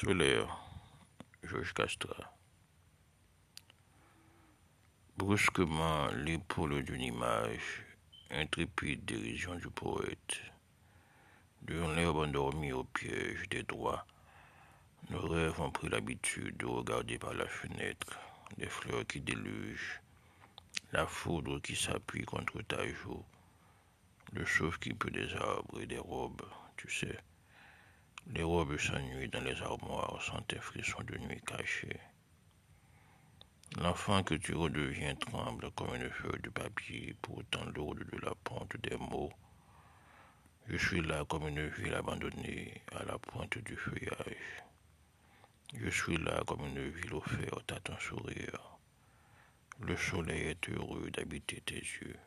Solaire, Georges Castra. Brusquement, l'épaule d'une image, intrépide dérision du poète. D'un l'herbe endormi au piège des droits, nos rêves ont pris l'habitude de regarder par la fenêtre les fleurs qui délugent, la foudre qui s'appuie contre ta joue, le souffle qui peut des arbres et des robes, tu sais. Les robes s'ennuient dans les armoires sans tes frissons de nuit cachés. L'enfant que tu redeviens tremble comme une feuille de papier pourtant lourde de la pente des mots. Je suis là comme une ville abandonnée à la pointe du feuillage. Je suis là comme une ville offerte à ton sourire. Le soleil est heureux d'habiter tes yeux.